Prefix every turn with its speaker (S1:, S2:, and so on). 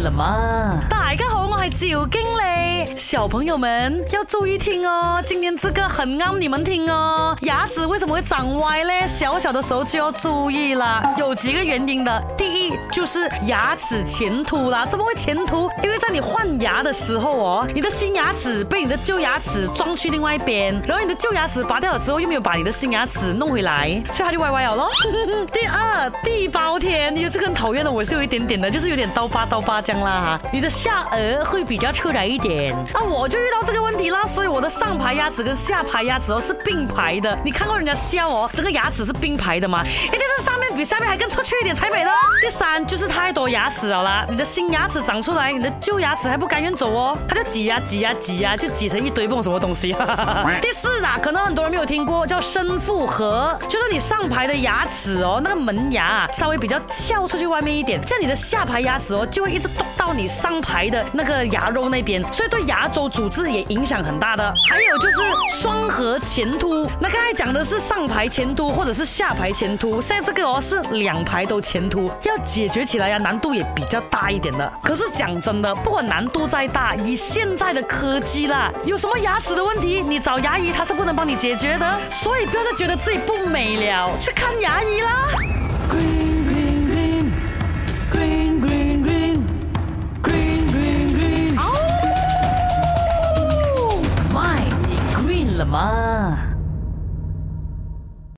S1: 了吗？大家好，我系赵经理，小朋友们要注意听哦，今天这个很啱你们听哦。牙齿为什么会长歪呢？小小的时候就要注意啦，有几个原因的。第一就是牙齿前凸啦，怎么会前凸？因为在你换牙的时候哦，你的新牙齿被你的旧牙齿撞去另外一边，然后你的旧牙齿拔掉了之后，又没有把你的新牙齿弄回来，所以它就歪歪了咯。第二，地包天，因为这个很讨厌的，我是有一点点的，就是有点刀疤刀疤这样啦哈。你的下颚会比较出来一点，那我就遇到这个问题啦，所以我的上排牙齿跟下排牙齿哦是并排的。你看过人家笑哦，这个牙齿是并排的吗？一定是上面比下面还更出去一点才美呢。第三就是太多牙齿了啦，你的新牙齿长出来，你的旧牙齿还不甘愿走哦，它就挤呀挤呀挤呀，就挤成一堆蹦什么东西。第四啊，可能很多人没有听过，叫深复合，就是你上排的牙齿哦，那个门牙啊稍微比较翘出去外面一点，这样你的下排牙齿哦就会一直咚到你上排的那个牙肉那边，所以对牙周组织也影响很大的。还有就是双颌前凸，那刚才讲的是上排前凸或者是下排前凸，现在这个哦是两排都前凸，要解决起来呀、难度也比较大一点的。可是讲真的，不管难度再大，以现在的科技啦，有什么牙齿的问题，你找牙医他是不能帮你解决的。所以不要再觉得自己不美了，去看牙医啦。怎么？